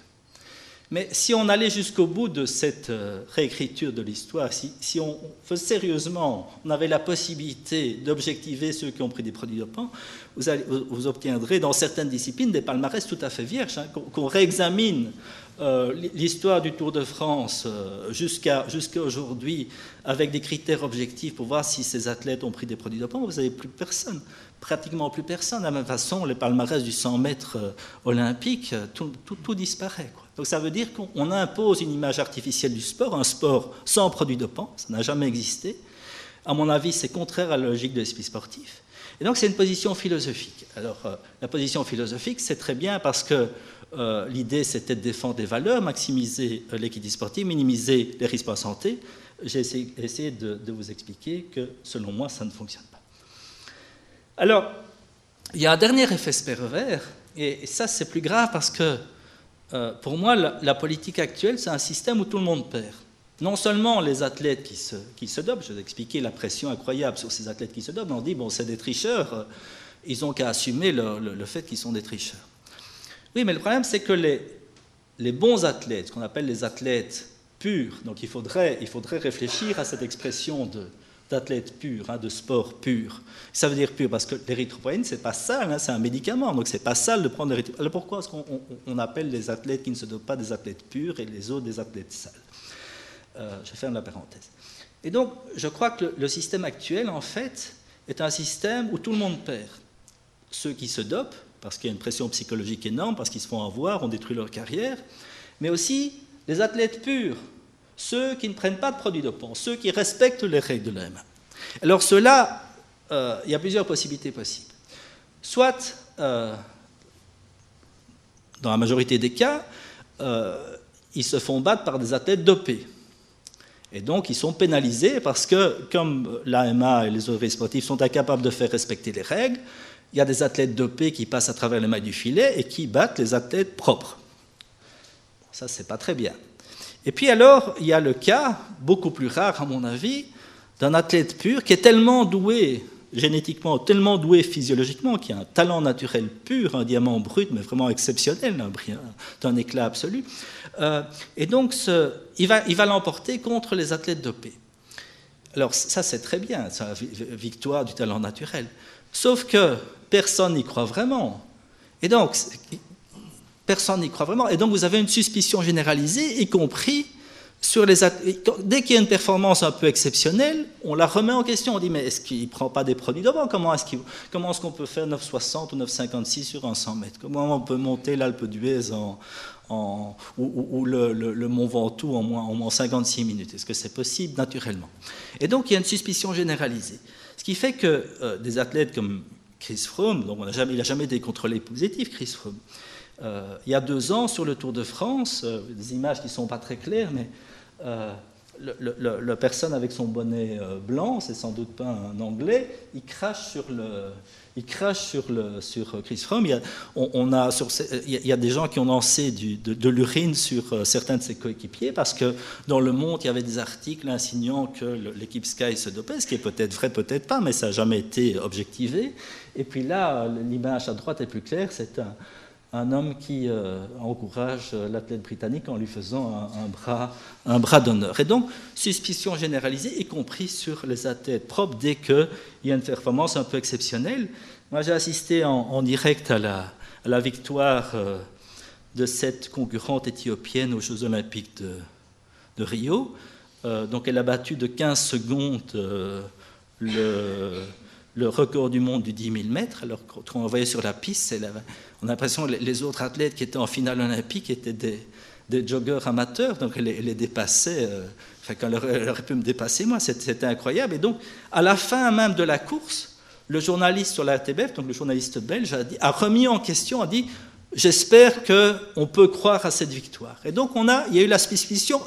D: Mais si on allait jusqu'au bout de cette euh, réécriture de l'histoire, si, on faisait sérieusement, on avait la possibilité d'objectiver ceux qui ont pris des produits dopants, vous, vous, obtiendrez dans certaines disciplines des palmarès tout à fait vierges, hein, qu'on réexamine euh, l'histoire du Tour de France euh, jusqu'à aujourd'hui avec des critères objectifs pour voir si ces athlètes ont pris des produits dopants, vous n'avez plus personne, pratiquement plus personne. De la même façon, les palmarès du 100 mètres olympique, tout, tout disparaît. Donc ça veut dire qu'on impose une image artificielle du sport, un sport sans produit dopant, ça n'a jamais existé. À mon avis, c'est contraire à la logique de l'esprit sportif. Et donc c'est une position philosophique. Alors euh, la position philosophique, c'est très bien parce que euh, l'idée c'était de défendre des valeurs, maximiser euh, l'équité sportive, minimiser les risques la santé. J'ai essayé, de, vous expliquer que selon moi, ça ne fonctionne pas. Alors, il y a un dernier effet pervers, et ça c'est plus grave parce que euh, pour moi, la, politique actuelle, c'est un système où tout le monde perd. Non seulement les athlètes qui se, qui se dopent, je vous ai expliqué la pression incroyable sur ces athlètes qui se dopent, on dit, bon, c'est des tricheurs, euh, ils ont qu'à assumer le, fait qu'ils sont des tricheurs. Oui, mais le problème, c'est que les, les bons athlètes, ce qu'on appelle les athlètes purs, donc il faudrait, il faudrait réfléchir à cette expression de, d'athlètes purs, hein, de sport pur. Ça veut dire pur parce que l'érythropoïne, c'est pas sale, hein, c'est un médicament, donc c'est pas sale de prendre l'érythropoïne. Alors pourquoi est-ce qu'on appelle les athlètes qui ne se dopent pas des athlètes purs et les autres des athlètes sales? Euh, Je ferme la parenthèse. Et donc, je crois que le, système actuel, en fait, est un système où tout le monde perd. Ceux qui se dopent, parce qu'il y a une pression psychologique énorme, parce qu'ils se font avoir, on détruit leur carrière, mais aussi les athlètes purs, ceux qui ne prennent pas de produits dopants, ceux qui respectent les règles de l'AMA. Alors cela, euh, il y a plusieurs possibilités possibles. Soit, euh, dans la majorité des cas, euh, ils se font battre par des athlètes dopés. Et donc, ils sont pénalisés parce que, comme l'AMA et les autorités sportives sont incapables de faire respecter les règles, il y a des athlètes dopés qui passent à travers les mailles du filet et qui battent les athlètes propres. Ça, c'est pas très bien. Et puis alors, il y a le cas, beaucoup plus rare à mon avis, d'un athlète pur qui est tellement doué génétiquement, tellement doué physiologiquement, qui a un talent naturel pur, un diamant brut, mais vraiment exceptionnel, d'un éclat absolu. Euh, et donc, ce, il va il va l'emporter contre les athlètes dopés. Alors ça, c'est très bien, c'est la victoire du talent naturel. Sauf que personne n'y croit vraiment. Et donc, Personne n'y croit vraiment. Et donc vous avez une suspicion généralisée, y compris sur les... Dès qu'il y a une performance un peu exceptionnelle, on la remet en question. On dit, mais est-ce qu'il ne prend pas des produits devant Comment est-ce qu'on peut faire 9,60 ou 9,56 sur un 100 mètres? Comment on peut monter l'Alpe d'Huez en, ou, le, Mont Ventoux en moins, en moins 56 minutes? Est-ce que c'est possible? Naturellement Et donc il y a une suspicion généralisée. Ce qui fait que euh, des athlètes comme Chris Froome, donc on a jamais, il n'a jamais été contrôlé positif, Chris Froome, euh, il y a deux ans, sur le Tour de France, euh, des images qui ne sont pas très claires, mais euh, la personne avec son bonnet blanc, c'est sans doute pas un anglais, il crache sur le, il crache sur, le, sur Chris Froome. Il y, a, on, il y a des gens qui ont lancé de, l'urine sur certains de ses coéquipiers parce que dans le monde, il y avait des articles insinuant que l'équipe Sky se dopait, ce qui est peut-être vrai, peut-être pas, mais ça n'a jamais été objectivé. Et puis là, l'image à droite est plus claire, c'est un, un homme qui euh, encourage euh, l'athlète britannique en lui faisant un, bras, d'honneur. Et donc, suspicion généralisée, y compris sur les athlètes propres, dès qu'il y a une performance un peu exceptionnelle. Moi, j'ai assisté en, direct à la, la victoire euh, de cette concurrente éthiopienne aux Jeux olympiques de, Rio. donc, elle a battu de 15 secondes le record du monde du 10 000 mètres. Alors, quand on voyait sur la piste, on a l'impression que les autres athlètes qui étaient en finale olympique étaient des, des joggeurs amateurs, donc elle les, dépassait. Euh, enfin, quand elle aurait pu me dépasser, moi, c'était incroyable. Et donc, à la fin même de la course, le journaliste sur la RTBF, donc le journaliste belge, a remis en question, a dit J'espère qu'on peut croire à cette victoire. Et donc, on a, il y a eu la suspicion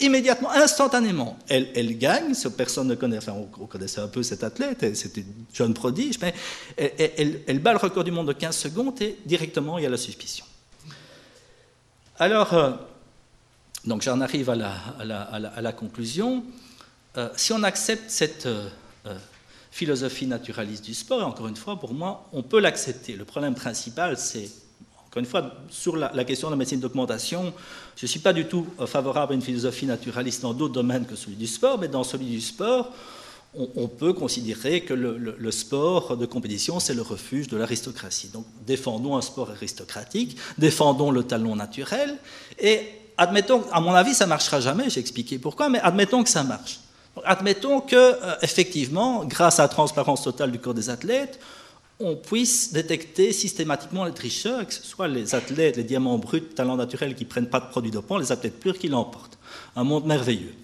D: immédiatement, instantanément, elle, gagne. Personne ne connaît, enfin, on, connaissait un peu cette athlète, c'était une jeune prodige, mais elle, bat le record du monde de 15 secondes et directement il y a la suspicion. Alors, euh, donc j'en arrive à la, conclusion. si on accepte cette philosophie naturaliste du sport, encore une fois, pour moi, on peut l'accepter. Le problème principal, c'est encore une fois, sur la, question de la médecine d'augmentation, je ne suis pas du tout favorable à une philosophie naturaliste dans d'autres domaines que celui du sport, mais dans celui du sport, on, peut considérer que le, sport de compétition, c'est le refuge de l'aristocratie. Donc défendons un sport aristocratique, défendons le talon naturel, et admettons, à mon avis, ça ne marchera jamais, j'ai expliqué pourquoi, mais admettons que ça marche. admettons que, euh, effectivement, grâce à la transparence totale du corps des athlètes, on puisse détecter systématiquement les tricheurs, que ce soit les athlètes, les diamants bruts, talents naturels qui ne prennent pas de produits dopants, les athlètes purs qui l'emportent. Un monde merveilleux.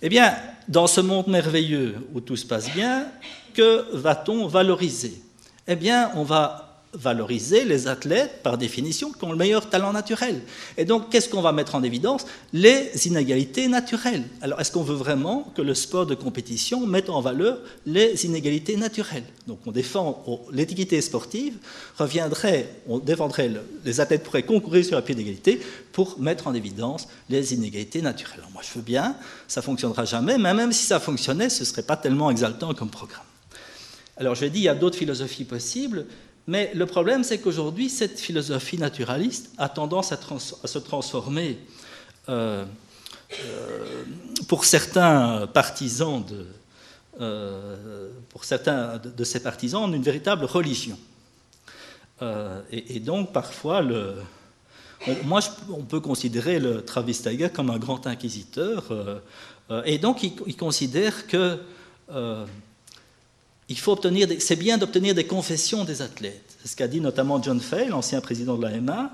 D: Eh bien, dans ce monde merveilleux où tout se passe bien, que va-t-on valoriser? Eh bien, on va valoriser les athlètes, par définition, qui ont le meilleur talent naturel. Et donc, qu'est-ce qu'on va mettre en évidence? Les inégalités naturelles. Alors, est-ce qu'on veut vraiment que le sport de compétition mette en valeur les inégalités naturelles? Donc, on défend l'équité sportive, reviendrait, on défendrait, les athlètes pourraient concourir sur la pied d'égalité pour mettre en évidence les inégalités naturelles. Alors, moi, je veux bien, ça fonctionnera jamais, mais même si ça fonctionnait, ce ne serait pas tellement exaltant comme programme. Alors, je dit, il y a d'autres philosophies possibles. Mais le problème, c'est qu'aujourd'hui, cette philosophie naturaliste a tendance à, se transformer, euh, euh, pour certains partisans de, euh, pour certains de, ces partisans, en une véritable religion. Et, donc, parfois, on, moi, on peut considérer le Travis Tiger comme un grand inquisiteur, et donc il considère que il faut obtenir, c'est bien d'obtenir des confessions des athlètes. C'est ce qu'a dit notamment John Fay, l'ancien président de l'AMA.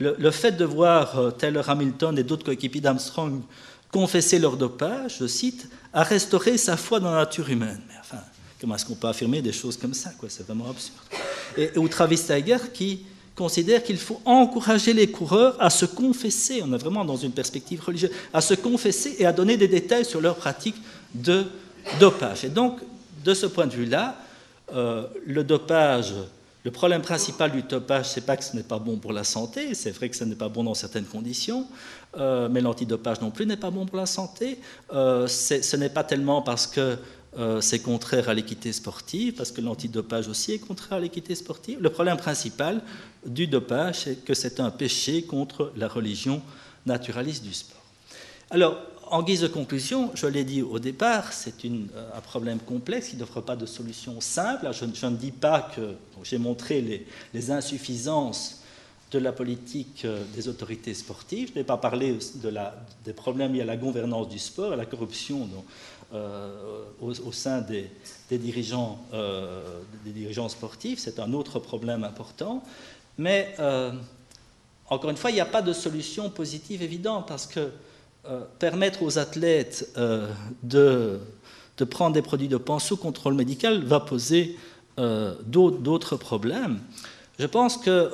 D: Le, fait de voir euh, Taylor Hamilton et d'autres coéquipiers d'Armstrong confesser leur dopage, je cite, a restauré sa foi dans la nature humaine. Mais enfin, comment est-ce qu'on peut affirmer des choses comme ça C'est vraiment absurde. Et, ou Travis Tiger qui considère qu'il faut encourager les coureurs à se confesser, on est vraiment dans une perspective religieuse, à se confesser et à donner des détails sur leur pratique de dopage. Et donc, de ce point de vue-là, euh, le dopage, le problème principal du dopage, c'est pas que ce n'est pas bon pour la santé, c'est vrai que ce n'est pas bon dans certaines conditions, euh, mais l'antidopage non plus n'est pas bon pour la santé. Euh, ce n'est pas tellement parce que c'est contraire à l'équité sportive, parce que l'antidopage aussi est contraire à l'équité sportive. Le problème principal du dopage, c'est que c'est un péché contre la religion naturaliste du sport. Alors, en guise de conclusion, je l'ai dit au départ, c'est euh, un problème complexe qui n'offre pas de solution simple. Je, ne dis pas que j'ai montré les, insuffisances de la politique euh, des autorités sportives. Je n'ai pas parlé des problèmes liés à la gouvernance du sport, à la corruption euh, au, sein des, dirigeants, sportifs. C'est un autre problème important. Mais encore une fois, il n'y a pas de solution positive évidente parce que permettre aux athlètes euh, de, prendre des produits de sous contrôle médical va poser euh, d'autres problèmes. Je pense que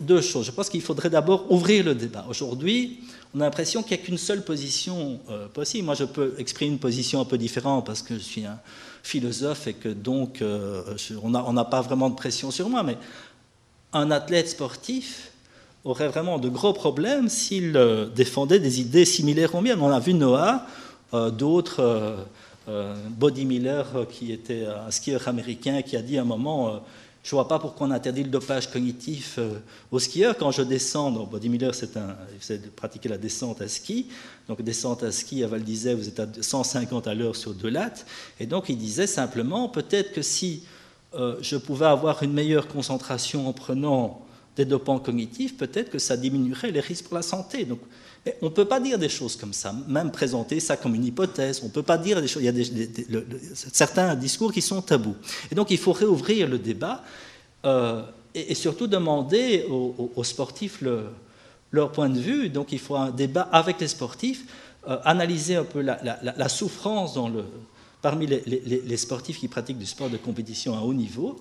D: deux choses. Je pense qu'il faudrait d'abord ouvrir le débat. Aujourd'hui, on a l'impression qu'il n'y a qu'une seule position possible. Moi, je peux exprimer une position un peu différente parce que je suis un philosophe et que donc on n'a pas vraiment de pression sur moi. Mais un athlète sportif, aurait vraiment de gros problèmes s'il euh, défendait des idées similaires aux miennes. On a vu Noah, euh, d'autres, euh, Body Miller, qui était un skieur américain, qui a dit à un moment Je ne vois pas pourquoi on interdit le dopage cognitif aux skieurs. Quand je descends, donc Body Miller, c'est un, de pratiquer la descente à ski. Donc, descente à ski à d'Isère, vous êtes à 150 à l'heure sur deux lattes. Et donc, il disait simplement Peut-être que si je pouvais avoir une meilleure concentration en prenant des dopants cognitifs, peut-être que ça diminuerait les risques pour la santé. Donc, on ne peut pas dire des choses comme ça, même présenter ça comme une hypothèse. On ne peut pas dire des choses. Il y a certains discours qui sont tabous. Et donc, il faut réouvrir le débat euh, et, surtout demander aux, sportifs leur point de vue. Donc, il faut un débat avec les sportifs, euh, analyser un peu la, souffrance parmi les, les, sportifs qui pratiquent du sport de compétition à haut niveau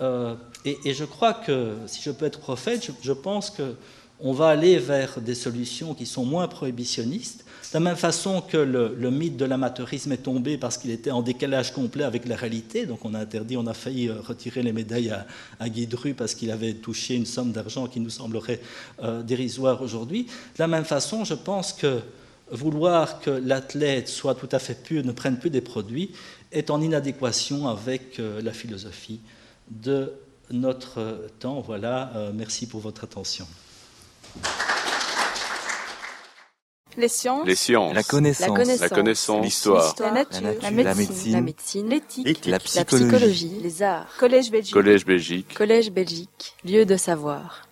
D: euh, et, je crois que, si je peux être prophète, je, pense qu'on va aller vers des solutions qui sont moins prohibitionnistes, de la même façon que le, mythe de l'amateurisme est tombé parce qu'il était en décalage complet avec la réalité. Donc on a interdit, on a failli euh, retirer les médailles à, à Guy Dru parce qu'il avait touché une somme d'argent qui nous semblerait euh, dérisoire aujourd'hui. De la même façon, je pense que vouloir que l'athlète soit tout à fait pur, ne prenne plus des produits, est en inadéquation avec la philosophie de notre temps. Voilà, euh, merci pour votre attention.
A: Les sciences.
B: Les sciences.
A: La connaissance.
B: La connaissance. L'histoire.
A: La nature.
C: La nature.
A: La
C: La
A: médecine.
C: médecine.
A: La médecine. L'éthique.
C: La
A: La
C: psychologie.
A: psychologie. Les arts. Collège Belgique.
B: Collège Belgique.
A: Collège Belgique. Lieu de savoir.